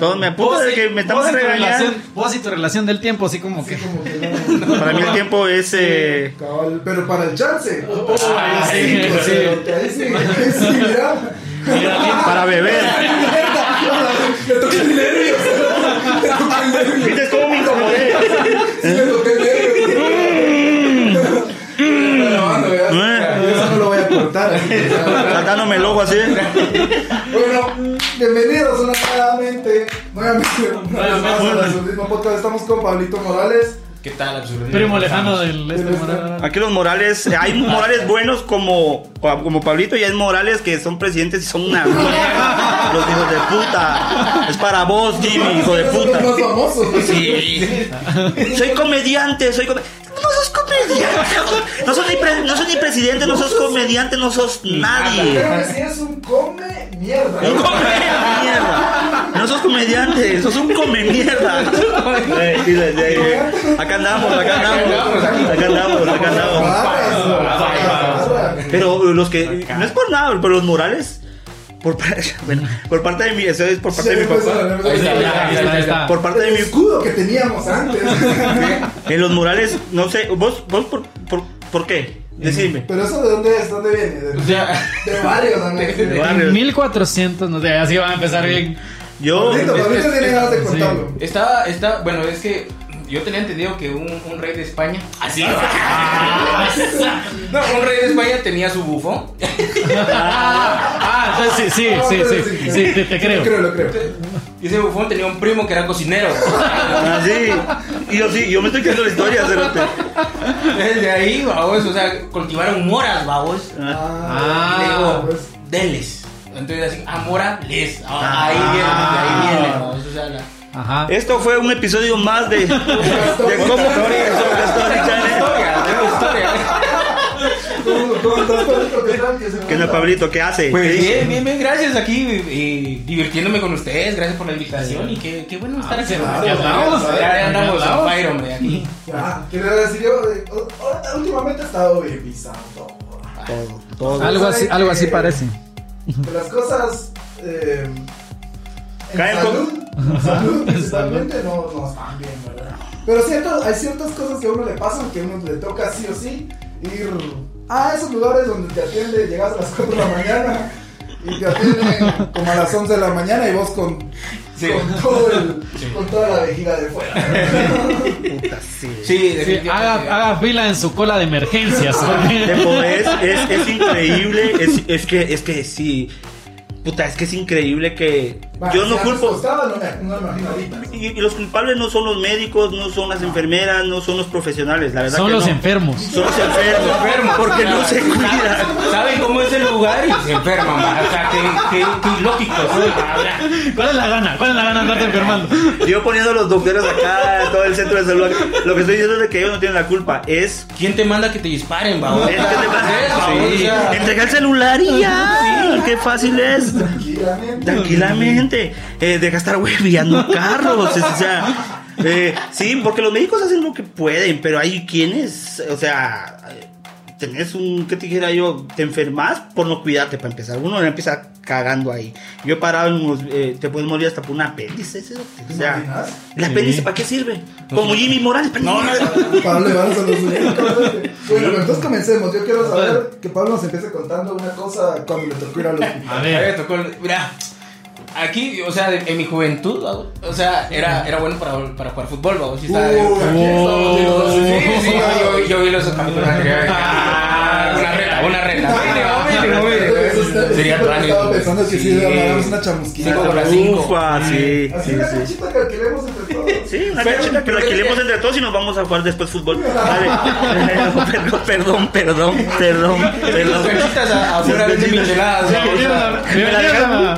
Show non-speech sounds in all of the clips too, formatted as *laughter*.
Todos me apuntan de que me estamos regañando. relación- Vos y tu relación del tiempo, así como que. Como que *laughs* no. Para mí el tiempo es. eh, Cabal, pero para el chance. Ah, sí, pues, sí. cerote, ahí sí, sí, mira. *laughs* para beber. *laughs* Le toqué el nervio. ¿Viste cómo me incomodé? Sí, le toqué el nervio. Eh. Eso no lo voy a cortar. ya. Tratándome el ojo así. Bueno, Podcast. Estamos con Pablito Morales. ¿Qué tal, absurdismo? Primo lejano del este Del Morales. Aquí los Morales, hay Morales buenos como, como Pablito y hay Morales que son presidentes y son una *laughs* mierda. Los hijos de puta. Es para vos, Jimmy, hijo de puta. los más famosos. Sí. Soy comediante, soy comediante. No sos comediante. No sos, ni pre- no sos ni presidente, no sos comediante, no sos nadie. Creo que sí es un come mierda. Un come mierda. No sos comediante, sos un come mierda. Sí, sí, sí. Acá andamos, acá andamos. Acá andamos, acá andamos. Pero los que. No es por nada, pero los morales. Por, *laughs* bueno, por parte de mi. Eso es por parte de mi papá. Ahí está, Ahí está, ahí está. Por parte de mi. escudo que teníamos antes. *laughs* En los murales, no sé. ¿Vos, vos por, por, por qué? Decidme. Pero eso de dónde es, dónde viene? De, O sea, de varios, ¿no? De En barrios. 1400, no sé, así van a empezar bien. Yo. Pablito, Pablito tiene ganas de contarlo. estaba, está, bueno, es que yo tenía entendido que un, un rey de España. Así. *laughs* no, un rey de España tenía su bufón. Ah, sí, sí, Ah, sí, sí, sí, te, te Lo creo. creo, lo creo. Y ese bufón tenía un primo que era cocinero. Así. Y yo sí, yo me estoy quedando la historia, cerote. Desde ahí, babos, o sea, cultivaron moras, babos. Ah, Le digo, pues. denles. Entonces así, ah, mora, les. Ah, Ah. ahí viene, ahí viene, babos. O sea, la. Ajá. Esto fue un episodio más de. *laughs* De cómo. ¿Qué tal? ¿Qué se ¿Qué es Pablito? ¿Qué hace? Pues bien, bien, bien, gracias aquí eh, divirtiéndome con ustedes, gracias por la invitación y qué, qué bueno estar aquí. claro, Ya andamos, ya andamos on fire, hombre, aquí. Ya, quería decir yo, eh, últimamente he estado bien pisando. Todo, todo. Algo así, algo así parece. Que las cosas eh, en Caen salud, salud principalmente no, no están bien, ¿verdad? Pero cierto, hay ciertas cosas que a uno le pasan que a uno le toca sí o sí ir a esos lugares donde te atiende, llegas a las 4 de la mañana y te atienden como a las 11 de la mañana y vos con, Sí. con, todo el, con toda la vejiga de fuera. Puta, sí. Sí, Sí, definitivamente. haga, haga fila en su cola de emergencias. Es, es increíble. Es, es que, es que sí. Puta, es que es increíble que. Yo no culpo. costaba, no me, no me imagino ahorita. Y, y los culpables no son los médicos, no son las enfermeras, no son los profesionales, la verdad. Son que los no. enfermos. Son los enfermos. enfermos. Porque no se cuidan. Saben cómo es el lugar y se enferman, ma. o sea, qué, qué, qué ilógico soy. ¿Cuál es la gana? ¿Cuál es la gana de andarte enfermando? Yo poniendo a los doctores acá, en todo el centro de salud. Lo que estoy diciendo es de que ellos no tienen la culpa. Es. ¿Quién te manda que te disparen, babos? es que te Sí, sí. Entrega el celular y ya. Qué fácil es. Tranquilamente. Tranquilamente. Eh, deja estar hueviando *laughs* carros. o sea, eh, sí, porque los médicos hacen lo que pueden, pero hay quienes, o sea, tenés un, ¿qué te dijera yo? Te enfermas por no cuidarte para empezar. Uno empieza cagando ahí. Yo he parado en unos, eh, te puedes morir hasta por un apéndice. ese, O sea, imaginas? ¿el apéndice para qué sirve? Como Jimmy Morales. ¿para No, no, sirve? Pablo vamos a los. *laughs* Bueno, entonces comencemos. Yo quiero saber que Pablo nos empiece contando una cosa cuando le tocó ir al hospital. *laughs* A A ver, ver. tocó el- Mira, aquí, o sea, de- en mi juventud, o sea, era, era bueno para, para jugar fútbol, babos. Sí, estaba de- Sí, sí, yo, yo, vi los capítulos *laughs* anteriores. Ah, Una reta, una reta. Sería plan. Estaba pensando que sí, Sí. agarramos una chamusquita. Cinco contra cinco. Ufa, sí, Así sí, una sí. canchita que alquilemos entre todos. Sí, una Pero- canchita que alquilemos entre todos y nos vamos a jugar después fútbol. Dale. *laughs* perdón, perdón, perdón, perdón, a- afuera venden micheladas.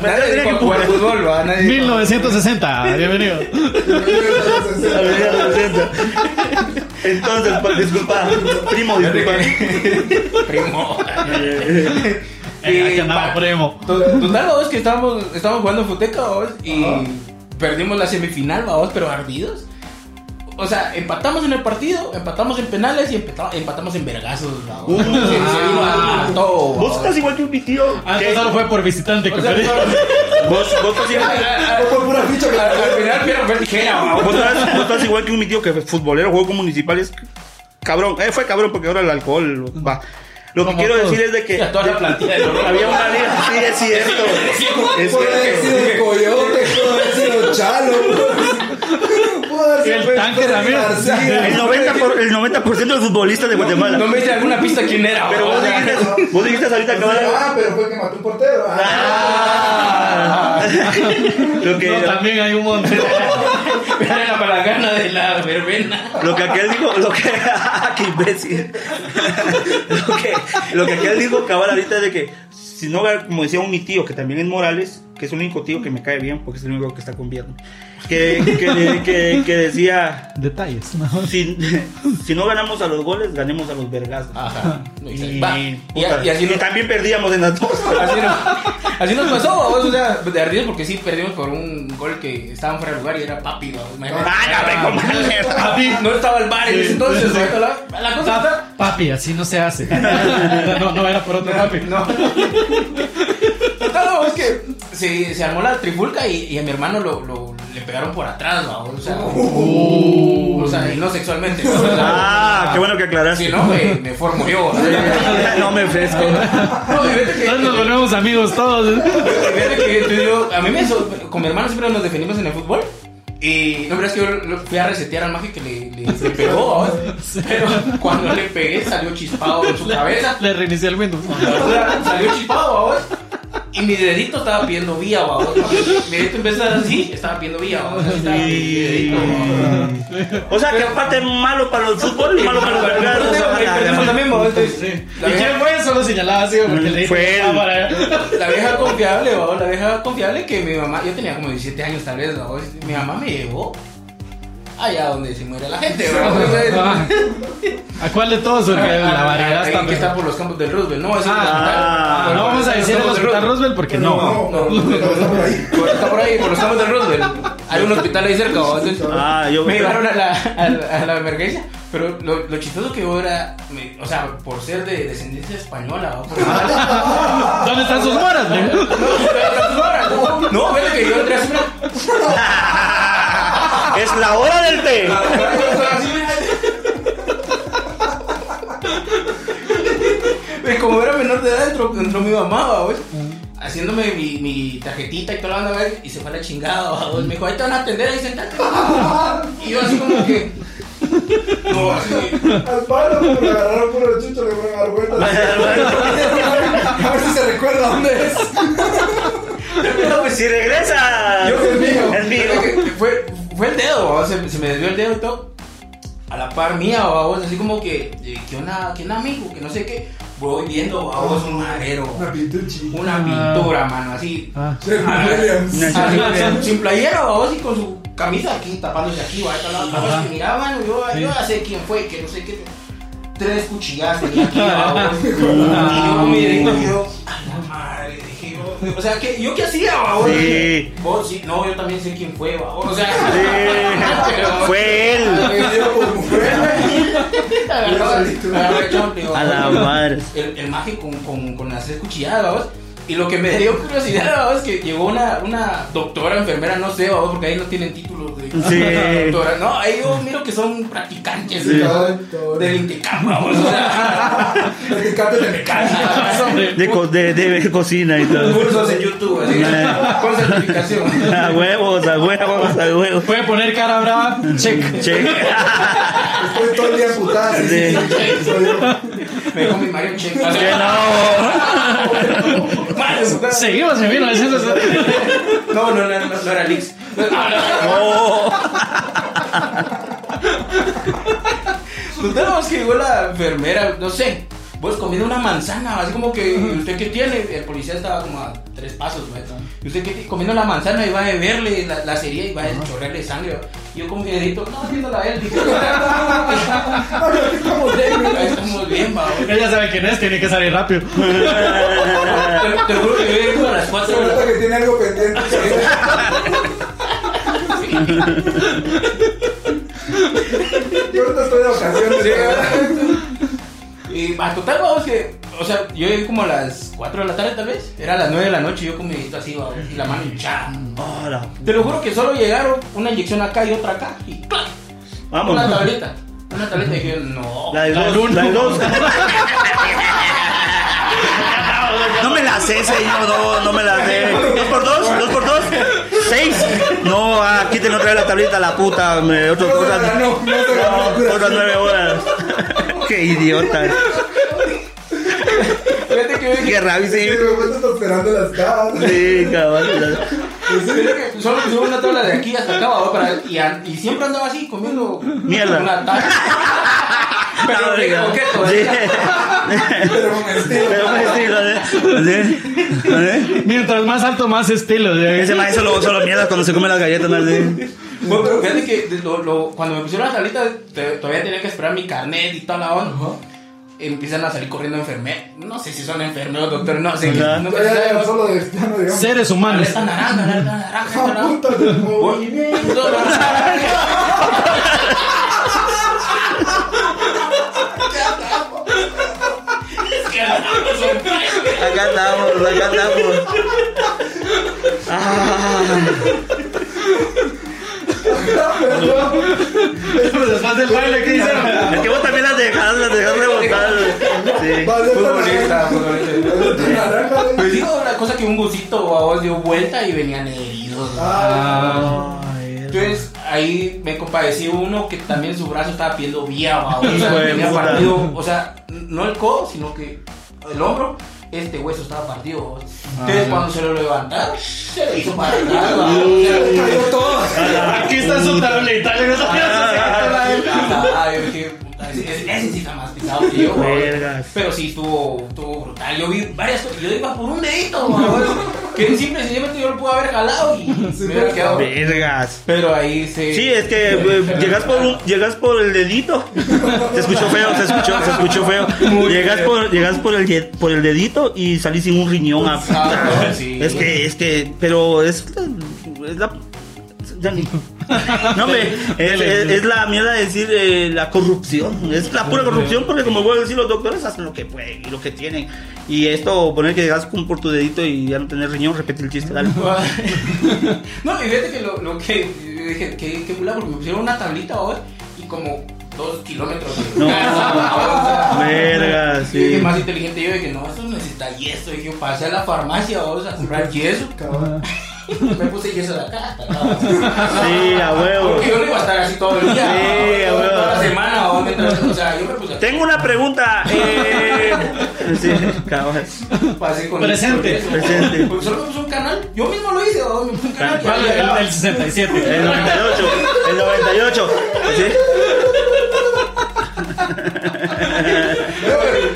Nadie jugar fútbol, va. Nadie dijo- 1960. Bienvenido. *laughs* Entonces, pues, disculpa, primo, disculpa. Primo. *laughs* Eh, aquí andaba primo. Total, vamos, que estábamos, estábamos jugando futeca, vamos, y perdimos la semifinal, vamos, pero ardidos. o sea, empatamos en el partido, empatamos en penales y empata- empatamos en vergazos. Uh, se, todo. Vos estás igual que un tío. Ah, que- solo fue por visitante que sea, perdí. Vos, vos estás igual. Por pura ficha que al, al final Piero fue tijera, ¿no? Vos estás, vos estás igual que un tío que es futbolero, juego con municipales. Cabrón, eh, fue cabrón porque ahora el alcohol va. Lo que quiero todos. decir es de que Y a toda la plantilla de había una liga, sí es cierto. Es Puede haber sido Coyote, pudo haber sido Chalo. Pudo haber sido El tanque también. El 90%, por- el 90 de los futbolistas de Guatemala. No me dice alguna pista quién era. Pero ¿no? vos dijiste, vos dijiste ahorita que Ah, pero fue el que mató un portero. Ah. *laughs* lo que No, también hay un montón. *laughs* Era la palagana de la verbena. lo que aquel dijo, lo que *laughs* qué imbécil. lo que lo que aquel dijo cabal ahorita es de que si no como decía un mi tío que también es Morales, que es el único tío que me cae bien porque es el único que está con Vietnam. Que, que, que, que Ah, decía Detalles, mejor. si, si no ganamos a los goles, ganemos a los vergazos. Ajá. Y, Va, y, puta, y así nos, también perdíamos en las dos. así, nos, así nos pasó, o sea, de ardidos porque sí perdimos por un gol que estaban fuera de lugar y era papi. Ah, no, comadre. Papi, no estaba el bar en ese entonces, ¿no? la, la cosa. Papi, así no se hace. *laughs* No, no era por otro papi. No. Total, no, es que se, se armó la trifulca y, y a mi hermano lo, lo- le pegaron por atrás, ¿no? o sea, o sea, y no sexualmente. ¿no? Ah, qué bueno que aclaraste. Si no, me, me formo yo. no me ofrezco. No, que- Entonces nos volvemos amigos todos. Fíjate que tú y yo, a mí me con mi hermano siempre nos defendimos en el fútbol. Y no, pero es que yo fui a resetear al mago que le, le, le pegó, ¿no? pero cuando le pegué salió chispado en su cabeza. Le reinicié el Windows. O sea, salió chispado, ¿vos? Y mi dedito estaba pidiendo vía, ¿vos? Mi dedito estar así, estaba pidiendo vía, ¿vos? Así estaba mi dedito, ¿vos? O sea, que aparte malo para el fútbol y malo para los la ¿Y quién fue? Solo señalaba así porque le dije él. para La vieja confiable, ¿vos? La vieja confiable que mi mamá, yo tenía como 17 años tal vez. Mi mamá me llevó allá donde se muere la gente, ¿verdad? *laughs* Ah. ¿A cuál de todos? Porque la variedad está. que está por los campos del Roosevelt, no, es el Ah, ah, hospital. no vamos a decir el Los campos del hospital Roosevelt porque no. No, no, no, está por ahí. Está por ahí, por los campos del Roosevelt. Hay un hospital ahí cerca. Entonces, Ah, yo- me llevaron a la, a la, a la emergencia. Pero lo, lo chistoso que yo era, me- o sea, por ser de descendencia española. Por- ¿Dónde están sus moras? No, no, no, vete que yo entré así. Es la hora del té. Y como era menor de edad, entró, entró mi mamá, ¿va, Haciéndome mi, mi tarjetita y toda la banda, ¿va? y se fue a la chingada, ¿va? Me dijo, ahí te van a atender, ahí sentate. Y yo así como que... *laughs* No, así... Al palo, le agarraron puro chucho, le fueron a dar vueltas. *laughs* A ver si se recuerda dónde es. No, pues si regresa. Yo es mío. Es mío. Fue, fue, el dedo, se, se me desvió el dedo y todo. A la par mía, vos, así como que, eh, que una, que un amigo, que no sé qué. Voy viendo, ¿va? vos, un marero, Una una pintura, mano, así. Ah. Sin, sin playera, vos, y con su camisa aquí, tapándose aquí, ¿va? Ajá. que miraban, yo, yo ya sé quién fue, que no sé qué. Tres cuchilladas tenía aquí. *laughs* Y yo con mi dedito, yo, O sea, ¿qué, ¿yo qué hacía, va? vos? Sí. Vos sí, no, yo también sé quién fue, va. O sea, Sí. *laughs* Fue él. Va. A la madre. El, el maje con, con, con las tres cuchilladas, vamos. Y lo que me dio curiosidad, vamos, es que llegó una, una doctora, enfermera, no sé, vamos, porque ahí no tienen títulos de Sí. doctora. No, ahí yo miro que son practicantes Sí. ¿no? del Intecam, vamos. O sea, Practicante de mecánica. De, co- de, de cocina y todo. cursos en YouTube, así, con certificación. A huevos, a huevos, a huevos. Puede poner cara brava. Check. Che. Estoy todo el día putada. Sí, sí. Me dejó mi Mario Che. O Que sea, no. Seguimos en 1970. No, no, no, no, no era Lix. No. Total, vamos que llegó la enfermera, no sé, vos comiendo una manzana, así como que, ¿usted qué tiene? El policía estaba como a tres pasos, ¿no? ¿Y usted qué tiene? Comiendo la manzana y va a beberle la, la serie y va a chorrearle sangre. Y yo con mi dedito, no, viéndola a él, dije, *laughs* Estamos bien, ahí estamos bien, va. Ella sabe quién es, tiene que salir rápido. *laughs* Te, te juro que yo llegué como a las Se 4 de nota que tiene algo pendiente. Yo ahorita estoy de vacaciones. Y a total, vamos que, o sea, yo llegué como a las 4 de la tarde tal vez, era a las 9 de la noche y yo con mi dedito así, vamos, y la mano hinchada. Oh, la- Te lo juro que solo llegaron una inyección acá y otra acá, y ¡clac! Vamos. Una tableta. Una tableta y dije, no. La de La dos, la de dos. *laughs* No me la sé, señor, no, no me la sé. ¿Dos por dos? ¿Dos por dos? ¿Seis? No, ah, quítenme otra vez la tablita, la puta. Me, otro, No otras, no ganó. otras nueve horas. Qué idiota. Fíjate que yo Qué rabia, Sí, pues estás esperando las caras. Sí, cabrón. fíjate que solo pusieron una tabla de aquí hasta acá, ¿va? Para, y, an- y siempre andaba así comiendo Mierda. una tabla. *laughs* Pero No, qué diga. coqueto, Sí. ¿eh? Pero con estilo. Pero con estilo, ¿eh? ¿Sí? ¿Eh? Mientras más alto, más estilo. ¿sí? Ese maestro solo, solo mierda cuando se come las galletas, ¿no? Sí. Bueno, pero fíjate que de- lo- lo- cuando me pusieron la tablita, te- todavía tenía que esperar mi carnet y toda la onda. Empiezan a salir corriendo enfermeros. No sé si son enfermeros, doctor, no sé. No, ya, no, solo de piano, digamos. Seres humanos. Alerta naranja, alerta naranja. Acá andamos, acá andamos. Ah, Después del baile, ¿qué hicieron? es que vos también las dejas, las dejas rebotar. Sí. Futbolista, futbolista. Pues digo, la cosa que un gusito a vos dio vuelta y venían heridos. Ah, Entonces ahí me compadecí uno que también su brazo estaba pidiendo vía, o sea, tenía partido, o sea, no el codo, sino que el hombro, este hueso estaba partido. va. Entonces Ah. cuando se lo levantaron, se le hizo para atrás, va, o sea, cayó todo. Aquí está su tablita. le dije, puta, ese, sí está más pisado que yo. Pero sí estuvo, estuvo brutal. Yo vi varias cosas. Yo iba por un dedito, va, *laughs* que simple y sencillamente yo lo pude haber jalado y *laughs* me hubiera pero- quedado. Vergas. Pero ahí se. Sí, es que eh, *laughs* llegas por un, llegas por el dedito. Se escuchó feo, se escuchó, se escuchó feo. Llegas por, llegas por el por el dedito y salís sin un riñón. a- Ah, sí. Es que, es que, pero es, es la ya *laughs* ni- No, hombre, es, es- es la mierda de decir eh, la corrupción. Es la pura corrupción porque, como voy a decir, los doctores hacen lo que pueden y lo que tienen. Y esto, poner que llegas con por tu dedito y ya no tener riñón, repite el chiste, dale. *laughs* no, y fíjate que lo, lo que dije, que, que mula, porque me pusieron una tablita hoy y como dos kilómetros. de- No, *laughs* verga, y dije, sí. más inteligente yo dije, no, esto necesita yeso. Y yo pasé a la farmacia vamos a comprar yeso. Cabrón. Me puse yeso de acá hasta acá. Sí, a huevo. Porque yo no iba a estar así todo el día. Sí, ¿no? a huevo. Toda la semana, ¿no? mientras, o sea, yo me puse Tengo una pregunta. Eh... Sí, cabal. pasé con Presente. eso. Presente. Porque solo me puse un canal. Yo mismo lo hice, ¿no? me puse un canal. ¿Cuál? El del 67. El 98. El 98. ¿Sí?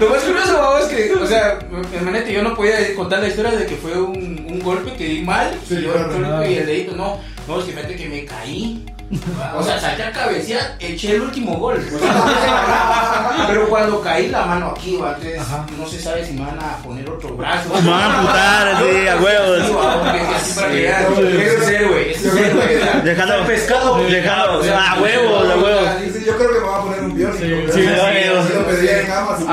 Lo más curioso, o sea, hermanete, yo no podía contar la historia de que fue un, un golpe que di mal Sí, y yo claro. solito y el dedito, no, no, es que fíjate que me caí. *laughs* O sea, salté a cabecear, eché el último gol. *laughs* O sea, pero cuando caí la mano aquí, va, entonces no se sabe si me van a poner otro brazo. Me van a amputar, *laughs* sí, a huevos. así. Eso es héroe, eso es héroe. Dejando- el pescado. dejando- o sea, a huevos, a huevos. Yo creo que me va a poner un biónico. Sí, Sí, sí, lo pedí en Amazon.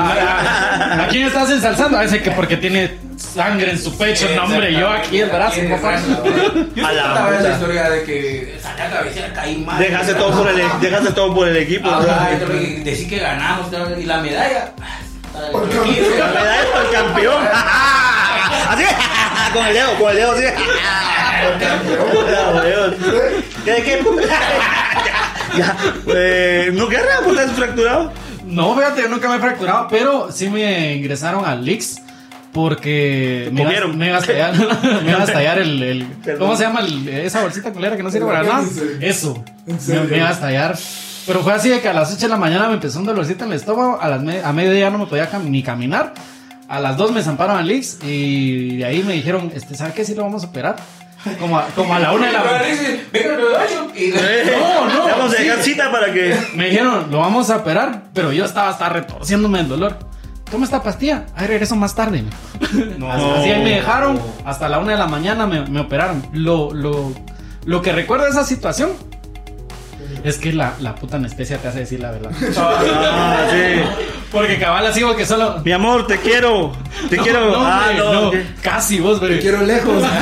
¿A quién estás ensalzando? A ese que porque tiene sangre en su pecho. No, hombre, yo aquí el brazo, brazo. Yo A la puta. historia de que caí mal. Dejaste todo por el, dejaste todo por el equipo. Decir que ganamos y la medalla. Por. La medalla para el campeón. *laughs* Así, con el dedo, con el dedo, así. ¿Qué? ¿Qué? *laughs* Ya, ya. Eh, ¿No querrá? ¿Pues estás fracturado? No, fíjate, yo nunca me he fracturado, pero sí me ingresaron al Lix porque me iba, me iba a estallar, *laughs* me iba a estallar el. ¿cómo se llama el- esa bolsita culera que no sirve para nada? Eso, ¿En me, me iba a estallar. Pero fue así de que a las 8 de la mañana me empezó un dolorcito en el estómago, a las me- a mediodía ya no me podía cam- ni caminar. A las 2 me zamparon al Lix y de ahí me dijeron, este, ¿sabe qué? Sí lo vamos a operar. Como a, como a la una de la *laughs* No, no, Vamos a dejar sí. cita para que. Me dijeron, lo vamos a operar, pero yo estaba hasta retorciéndome el dolor. Toma esta pastilla, ahí regreso más tarde. *laughs* No. Así ahí me dejaron, hasta la una de la mañana me, me operaron. Lo, lo, lo que recuerdo de esa situación Es que la, la puta anestesia te hace decir la verdad. *laughs* Ah, sí. Porque cabal así que solo. Mi amor, te quiero. Te quiero. No, ah, hombre, no. casi vos, pero. Te quiero lejos. *laughs*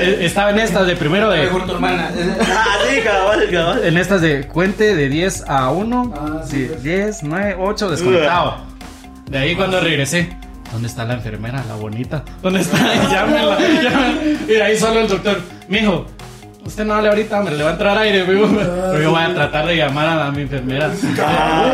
Eh, Estaba en estas de primero de. Mejor tu hermana. Ah, sí, cabal, cabal. En estas de cuente de 10 a 1. Ah, sí, sí, pues. 10, 9, 8, descontado. De ahí cuando regresé. ¿Dónde está la enfermera, la bonita? ¿Dónde está? Llámenla, llámenla. Y ahí solo el doctor. Mijo, usted no hable ahorita, hombre, le va a entrar aire, mijo. Pero yo voy a tratar de llamar a, la- mi enfermera.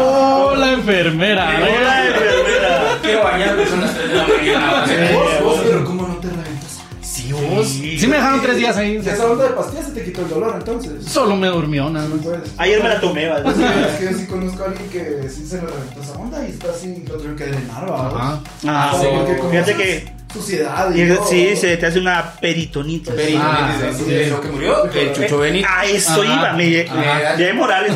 ¡Oh, la enfermera! Hola, enfermera. Quiero bañarme, son las 3 de la mañana. Vos, vos, pero ¿cómo no te reventas? Sí, vos. Sí me dejaron tres días ahí. Y esa onda de pastillas se te quitó el dolor entonces. Solo me durmió, nada No más. puedes. Ayer me la tomé, ¿vale? Es que, yo sí conozco a alguien que sí se le reventó esa onda y está así, lo tuvieron que drenar. Ajá. Ah, Sí, Fíjate que. Suciedad y y- todo, Sí, se te hace una peritonitis. Pero, Ah, ¿y sí. de lo que murió? El Chucho Benítez. A eso Ajá. iba, me Ajá. ya Morales.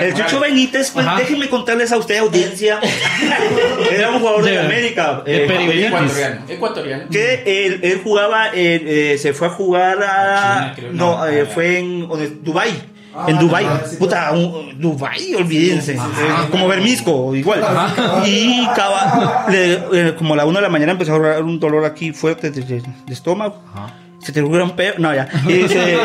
El Chucho Morales. Benítez, pues Ajá. déjenme contarles a usted, audiencia. *laughs* Era un jugador de, De- América. eh, Ecuatoriano. Ecuatoriano. que él, él jugaba, eh, eh, se fue a jugar a. China, creo, no, no. eh, fue en Dubai. Ah, en Dubai, Dubai, sí, puta, un- Dubai, olvídense, Sí, sí. Eh, como Bermisco, igual. Y caba- le- eh, como a la una de la mañana empezó a agarrar un dolor aquí fuerte de, de- de estómago. Ajá. Se te un pedo, no ya. Y, se-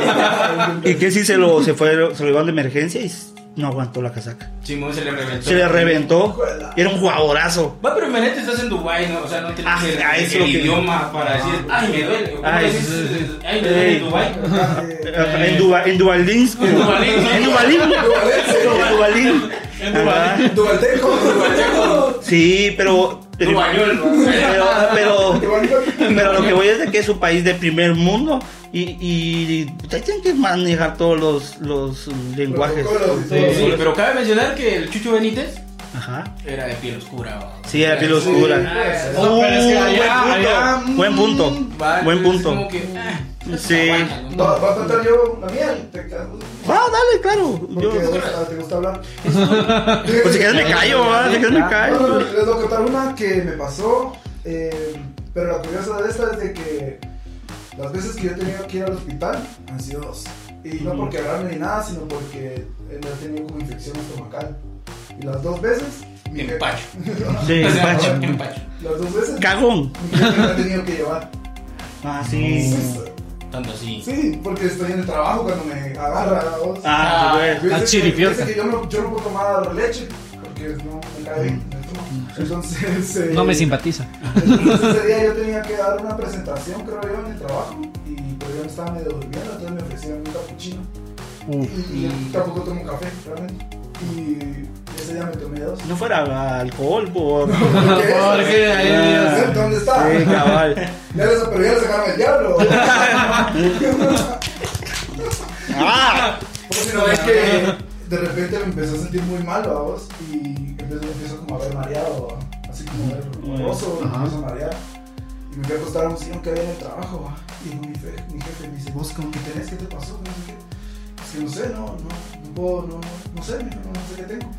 y que sí se lo, se fue, se lo llevaron de emergencia y no aguantó la casaca. Simón se le reventó. Se le reventó. Era un jugadorazo. Va, pero imagínate, estás en Dubai, ¿no? O sea, no tienes Ah, el, ah, el es que- idioma para decir, ay, me duele. ¿Cómo Ay, decís? sí, sí, Ay, me duele en Dubai. *laughs* En Dubai, en Dubalín. En Dubalín. En Dubalín. En Dubalín. Duvalteco. Duvalteco. Sí, pero. Pero, pero, pero, lo que voy es de que es un país de primer mundo y, y ustedes tienen que manejar todos los, los lenguajes. Sí, Sí, pero cabe mencionar que el Chucho Benítez Ajá. era de piel oscura. ¿va? Sí, era piel Sí, oscura. sí. No, pero es que Uh, allá- buen punto. allá, buen punto. Va, Buen punto. que, ah, Sí. aguanta, ¿no? Va va a contar yo la mía. Ah, dale, claro. Porque Yo- ah, te gusta hablar. pues si quieres me callo, ¿va? si quieres me No, no, callo. les voy a contar una que me pasó. eh, pero la curiosa de esta es de que las veces que yo he tenido que ir al hospital han sido dos. Y no por quebrarme ni nada, sino porque él ha tenido como infección estomacal. Y las dos veces. mi Empacho. *laughs* Sí, empacho. empacho. Las dos veces. Cagón. Mi jefe me ha tenido que llevar. Ah, sí. Tanto así. Sí, porque estoy en el trabajo cuando me agarra la voz. Ah, Yo pues. La dice que- yo no, yo no puedo tomar leche porque no me cae bien. estómago. Entonces, eh, No me simpatiza. entonces ese día yo tenía que dar una presentación, creo yo, en el trabajo. Y pero yo me estaba medio durmiendo, entonces me ofrecieron un cappuccino. Uf. Y, y tampoco tomo café, realmente. Y ese día me tomé dos. No fuera alcohol, por. *laughs* ¿Por qué? Porque ahí Ah. ¿Dónde está? Sí, cabal. *laughs* Ya les, pero ya le sacaron el diablo. *laughs* Ah, No, es que de repente me empezó a sentir muy mal, vos, y empiezo, empiezo como a ver mareado, ¿va? así como a ver borroso, me empiezo a marear. Y me fui a acostar a un sillón que había en el trabajo, ¿va? y mi, fe- mi jefe me dice, vos como que tenés, ¿qué te pasó? No sé qué. Es que no sé, no, no, no puedo, no, no, no sé, no, no sé qué tengo.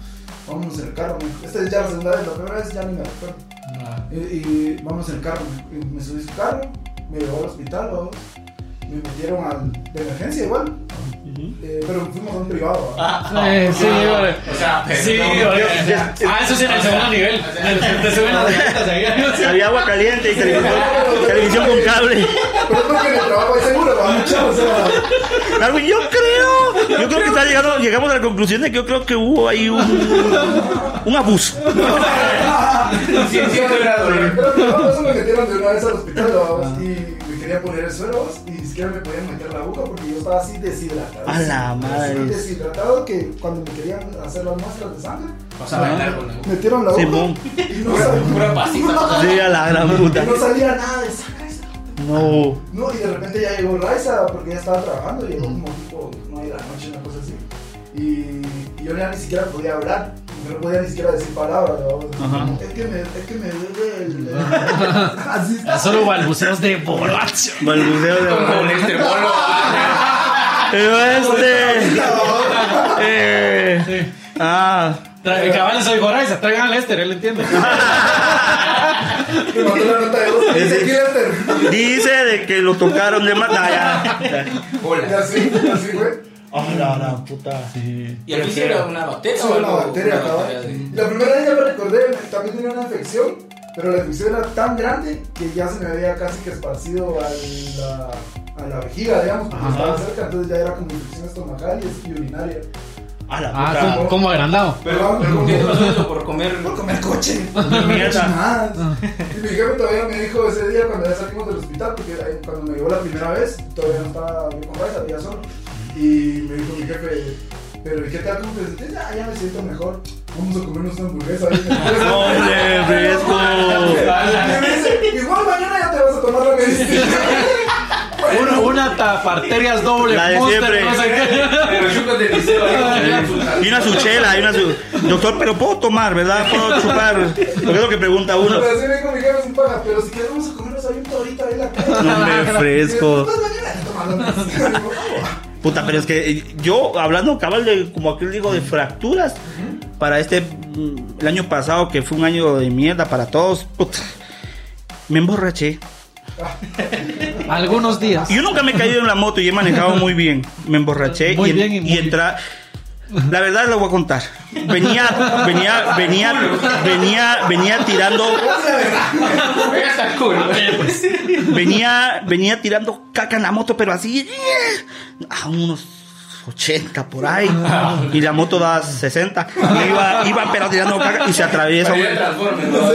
Vámonos en el carro, me dijo. Esta es ya la segunda vez, la primera vez ya ni me recuerdo. Ah. Y, y vamos en el carro, me, y me subí su carro, me llevó al hospital, ¿va? me metieron al, de emergencia igual, eh, pero fuimos a un privado. ¿va? Eh, sí, vale. O sea, pero Sí, o Ah, eso sí en el segundo nivel. Te suben las galletas ahí. había agua caliente y televisión, *laughs* televisión con cable. Pero es porque en el trabajo hay seguro, ¿va? Mucha, o sea, Algo, yo creo, yo creo que está llegando, llegamos a la conclusión de que yo creo que hubo ahí un, un abuso. sí, sí, era dolor. pero que no, eso me metieron de una vez al hospital, y me querían poner el suelo, ¿va? y ni siquiera me podían meter la boca porque yo estaba así deshidratado. A la Así madre. deshidratado que cuando me querían hacer las muestras de sangre, Pasaba el árbol, ¿no? metieron la boca Simón. y no salía, pura pasita. Sí, a la gran puta. y no salía nada de sangre. No. No, y de repente ya llegó Raiza porque ella estaba trabajando, llegó como tipo 9 de la noche, una cosa así. Y, y yo ya ni siquiera podía hablar, no podía ni siquiera decir palabras. ¿no? Es que me, es que me duele el. el- *laughs* así está. Solo balbuceos de borracho. Balbuceo de. *laughs* Pero este. *laughs* Eh, ah. Tra- Cabal soy Goraiza, traigan a Lester, él entiende. *laughs* Me mandó la nota de voz. Dice. Dice de que lo tocaron de matar. Y así, así fue. Ah, la, la puta. Sí. Y aquí sí era una bacteria. Sí, o una algo, bacteria, una cabal. bacteria, sí. La primera vez ya me recordé, también tenía una infección, pero la infección era tan grande que ya se me había casi que esparcido a la, a la vejiga, digamos, porque Ajá. estaba cerca, entonces ya era como infección estomacal y, y urinaria. Ah, la Ah, como agrandado. Pero, pero ¿por qué te pasó eso? Por comer. Por comer coche. *laughs* Mierda. Y mi jefe todavía me dijo ese día cuando ya salimos del hospital, porque ahí cuando me llevó la primera vez, todavía no estaba bien con Raiza, había solo. Y me dijo mi jefe, pero ¿y qué tal? ¿Cómo te sientes? Ah, ya me siento mejor. Vamos a comernos una hamburguesa ahí en el fresco". Hombre, fresco. Y me dice, igual mañana ya te vas a tomar la medicina. *laughs* Una, una taparterias doble. La de Monster, siempre. no sé. Y una suchela, y una su... Doctor, pero puedo tomar, ¿verdad? Puedo chupar. Porque es lo que pregunta uno. Pero así me jefe sin paga, pero si quieres vamos a comernos ahí un torito ahí en la calle. Hombre, fresco. Pues "Ah, *laughs* Puta, pero es que yo, hablando cabal de, como aquel digo, de fracturas, para este, mm, el año pasado, que fue un año de mierda para todos, puta, me emborraché. *laughs* Algunos días. Yo nunca me he caído en la moto y he manejado muy bien. Me emborraché Muy y, bien y muy- entra. La verdad lo voy a contar. Venía, venía, venía, venía, venía tirando, venía, venía tirando caca en la moto, pero así a unos 80 por ahí. Y la moto da 60. Y iba, iba pero tirando caca y se atraviesa Parecía un- Transformers, ¿no?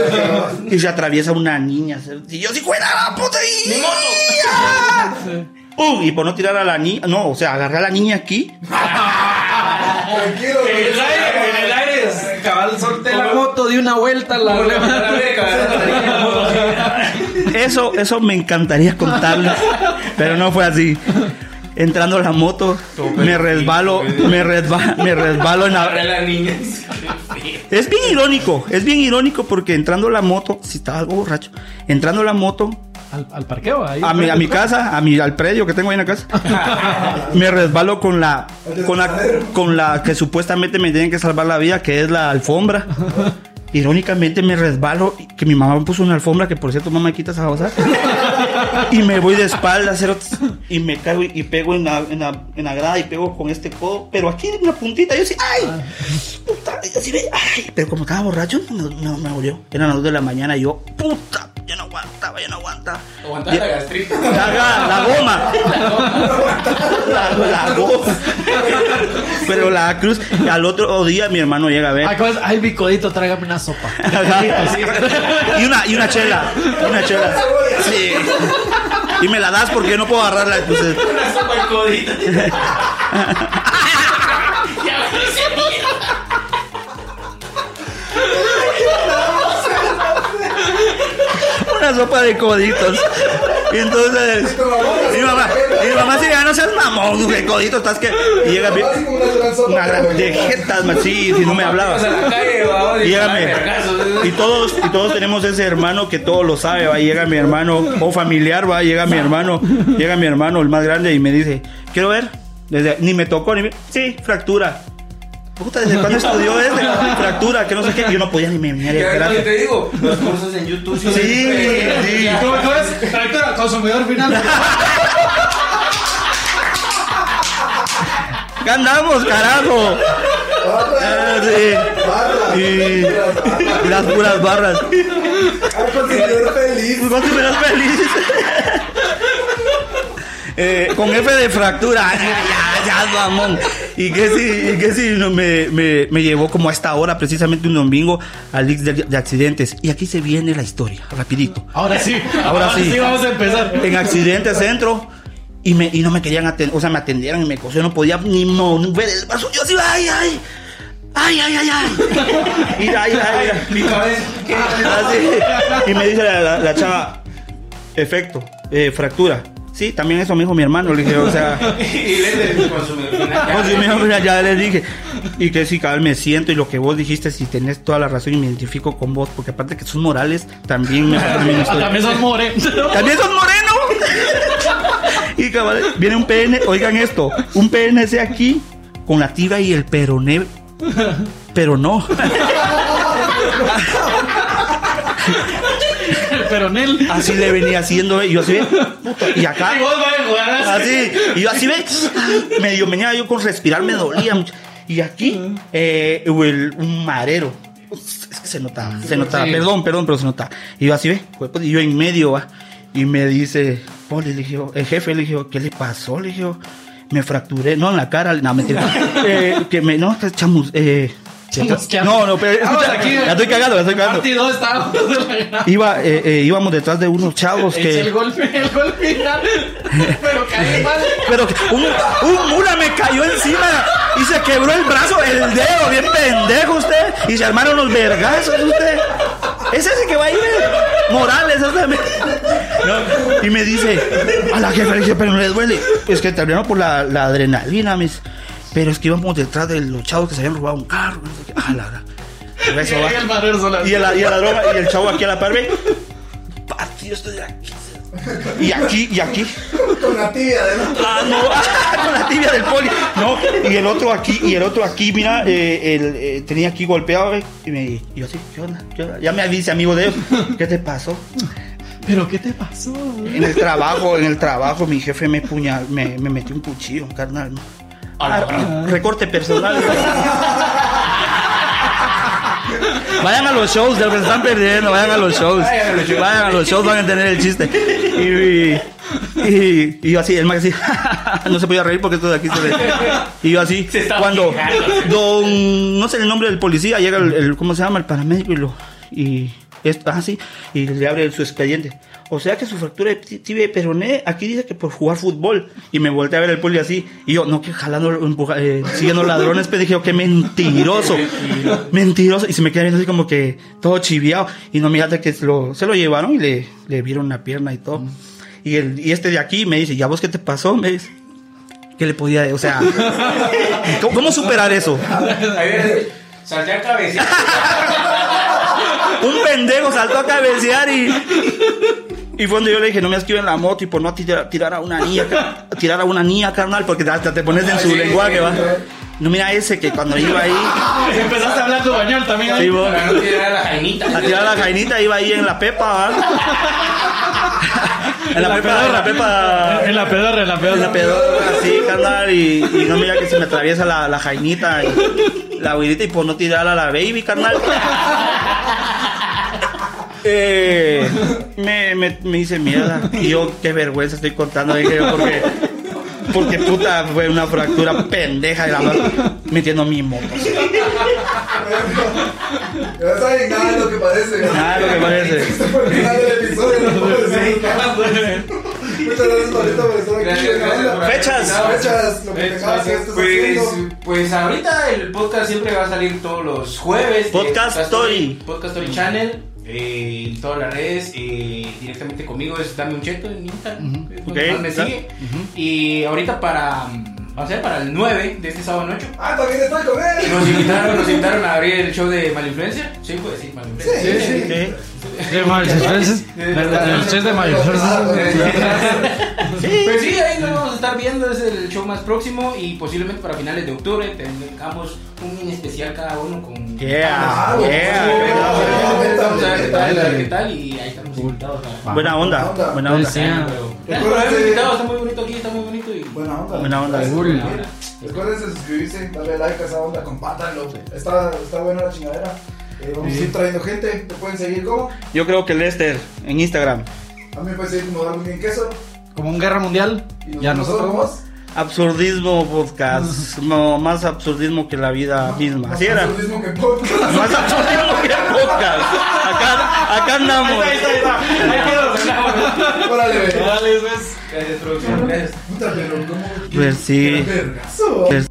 y se atraviesa una niña. Y yo sí, cuida la puta y... ¡Mi moto! ¡Pum! Y por no tirar a la niña, no, o sea, agarré a la niña aquí Tranquilo. En el aire, en el aire, cabal, solté la moto de una vuelta. La. *laughs* Eso, eso me encantaría contarlo, pero no fue así. Entrando a la moto, me resbalo, me resbalo, me resbalo en la... Es bien irónico, es bien irónico porque entrando a la moto, si estaba algo borracho, entrando a la moto al, al parqueo, ahí. a mi, a mi casa, a mi, al predio que tengo ahí en la casa, *laughs* me resbalo con la, con la, con la que supuestamente me tienen que salvar la vida, que es la alfombra. *laughs* Irónicamente me resbalo, que mi mamá me puso una alfombra, que por cierto mamá quita esa cosa, y me voy de espaldas y me caigo y, y pego en la, en, la, en la grada y pego con este codo, pero aquí en la puntita, yo sí, ¡ay! Puta, yo sí ve, ¡ay! Pero como estaba borracho, no, no me murió. Eran las 2 de la mañana y yo, ¡puta! Ya no aguantaba, ya no aguantaba. Aguantar la gastritis. *laughs* La, la- la goma. La, la goma. Pero la cruz. Al otro día mi hermano llega a ver. Ay, mi codito, tráigame una sopa. *laughs* Y una, y una chela. y Una chela. Sí. Y me la das porque yo no puedo agarrarla. Entonces, Una sopa codito. *laughs* una sopa de coditos. Y entonces. Mi mamá, mi mamá se no seas mamón, de coditos, estás que. Y llega mi- una gran de jetas, man, sí, si no me hablabas. Vas a la calle, vamos, Y vergazos. Y todos, y todos tenemos ese hermano que todo lo sabe, va, y llega mi hermano, o familiar, va, llega mi hermano, llega mi hermano, el más grande, y me dice, quiero ver, desde, ni me tocó, ni me, sí, fractura. Puta, ¿desde cuándo estudió este? Fractura, que no sé qué, yo no podía ni me venir Ya, a no, yo te digo, los cursos en YouTube. Sí, sí. ¿Cómo, cómo es? Fractura, consumidor final. ¿Qué andamos, carajo? Ah, sí. Barra. Y, y las puras barras. Ay, consumidor feliz. ¿Cuánto serás feliz? Eh, con F de fractura, ya, mamón. Y que si, y que si no, me, me, me llevó como a esta hora, precisamente un domingo, al Lix de, de accidentes. Y aquí se viene la historia, rapidito. Ahora sí. Ahora sí. vamos a empezar. En accidentes centro. Y, me, y no me querían atender, o sea, me atendieron y me cosieron, no podía ni mover el brazo. Yo así, ay, ay, ay, ay, ay, ay. Ay, ay, ay. Mi cabeza. ¿qué? Así. Y me dice la, la- la chava, efecto, eh, fractura. Sí, también eso me dijo mi hermano. Le dije, o sea, *laughs* Y le consumidor pues, hermano, ya, ya le dije. Y que sí, cabal, me siento. Y lo que vos dijiste, si tenés toda la razón y me identifico con vos, porque aparte que sos morales, también me *laughs* también estoy- También son more. ¿También sos moreno? *laughs* y cabal, viene un PN, oigan esto, un PNC aquí con la tibia y el peroné, pero no. Pero Nel. Así le venía haciendo, y yo así, puta, y acá. Y vos, vaya, jugar así. Así, y yo así ve, medio venía yo con respirar, me dolía mucho. Y aquí, eh, hubo el- un marero. Es que se notaba, se notaba, Sí. perdón, perdón, pero se notaba. Y yo así ve, y yo en medio va. Y me dice, Poli, le dije, el jefe le dije, ¿qué le pasó? Le dije, me fracturé, no en la cara, no, mentira. *laughs* Eh, que me, no, que chamus, eh. No, no, pero escucha, aquí, la estoy cagando, la estoy cagando. Estábamos la *laughs* Iba, eh, eh, íbamos detrás de unos chavos que. el golpe, el golpe final. Pero caí mal. Pero un, un mula me cayó encima y se quebró el brazo, el dedo, bien pendejo usted. Y se armaron los vergazos usted. Es ese que va ahí, ve? Morales, ese me- No, Y me dice, a la jefa le dije, pero no le duele. Es que terminó por la, la adrenalina, mis. Pero es que íbamos detrás de los chavos que se habían robado un carro. no sé qué. Ah, la, la. Eso va. *laughs* Y el marero solo. Y el, y el *laughs* ladrón y el chavo aquí a la par, ve. Partido estoy aquí. Y aquí, y aquí. Con la tibia de Ah, no, ah, *laughs* con la tibia del poli. No, y el otro aquí, y el otro aquí, mira, eh, el, eh, tenía aquí golpeado, ve, y me y yo así, ¿qué onda? ¿Qué onda? Ya me dice amigo de ellos, ¿qué te pasó? ¿Pero qué te pasó? En el trabajo, en el trabajo, mi jefe me puñal, me, me metió un cuchillo, un carnal. ¿no? Ah, recorte personal. Vayan a los shows, de lo que se están perdiendo, vayan a los shows. Vayan a los shows. Vayan a los shows, van a entender el chiste. Y, y, y yo así, el man así, *laughs* no se podía reír porque esto de aquí se ve. Y yo así, *laughs* cuando don, no sé el nombre del policía, llega el, el- ¿cómo se llama? El paramédico y lo, y, esto, ah, sí, y le abre su expediente. O sea que su fractura de ti- tibia peroné, aquí dice que por jugar fútbol. Y me volteé a ver el poli así. Y yo, no, que jalando, empuja- eh, siguiendo ladrones, pero dije, yo, qué mentiroso. *laughs* mentiroso. Y se me queda viendo así como que todo chiviado. Y no, mírate que se lo, se lo llevaron y le, le vieron una pierna y todo. Y, el, y este de aquí me dice, ¿ya vos qué te pasó? Me dice, ¿qué le podía, o sea, *laughs* ¿cómo, cómo superar eso? Salté a cabecear. *laughs* Un pendejo saltó a cabecear y. Y fue donde yo le dije, no me esquiven la moto y por no tirar, tirar a una niña, tirar a una niña, carnal, porque hasta te pones en su Sí, lenguaje, sí, va. sí. No, mira ese que cuando iba ahí, Empezaste a hablar tu bañol también. Sí, vos. No tirar a la jainita. a tirar a la jainita, iba ahí en la pepa, va. En la pepa, en la pepa. En la pedorra, en la En pedorra. la pedorra, así, carnal, y, y no mira que se me atraviesa la, la jainita, y la güirita, y por no tirar a la baby, carnal. Eh, *laughs* me, me, me hice mierda. Y yo, qué vergüenza estoy contando, dije yo, porque, porque puta, fue una fractura pendeja de la mano, metiendo mi moto. Ya saben, nada de lo que parece. Nada de lo que parece. *laughs* Este fue el final del episodio. no puedo decir nada. Muchas gracias, Pablito, por estar aquí. Gracias, por Fechas. Fechas, lo que que estés Pues, haciendo. pues ahorita el podcast siempre va a salir todos los jueves. Podcast Story. Podcast Story Channel. Eh, en todas las redes. eh, directamente conmigo es Dame un Cheto en Instagram. más me sigue. Y ahorita para. Va a ser para el 9 de este sábado noche. Ah, también estoy con él. Nos invitaron, nos invitaron a abrir el show de Malinfluencia. Sí, puede decir Malinfluencia. Sí, sí. Sí. De Mayos, *laughs* el de Mayos. *laughs* Pues sí, ahí nos vamos a estar viendo, es el show más próximo y posiblemente para finales de octubre tengamos un mini especial cada uno con... Yeah, Ah, yeah. Vamos a ver qué tal, a ver qué tal y ahí estamos invitados. a- Buena onda, buena onda. Sí. Por haberme invitado, está muy bonito aquí, está muy bonito. Buena onda. Buena onda. Gracias. Cool. Recuerden suscribirse, darle like a esa onda, compártanlo. Está, está buena la chingadera. Eh, vamos a ir trayendo gente. Te pueden seguir como. Yo creo que Lester en Instagram. A mí me pueden seguir como Darwin Bien Queso. Como un guerra mundial. Y Ya nosotros vamos. somos. Absurdismo podcast. No, más absurdismo que la vida misma. Así era. Mismo que podcast. Más absurdismo que podcast. Acá, acá andamos. Órale, ve. Dale, pues. Gracias, producción, gracias. Puta, pero ¿cómo? Pues sí. Pues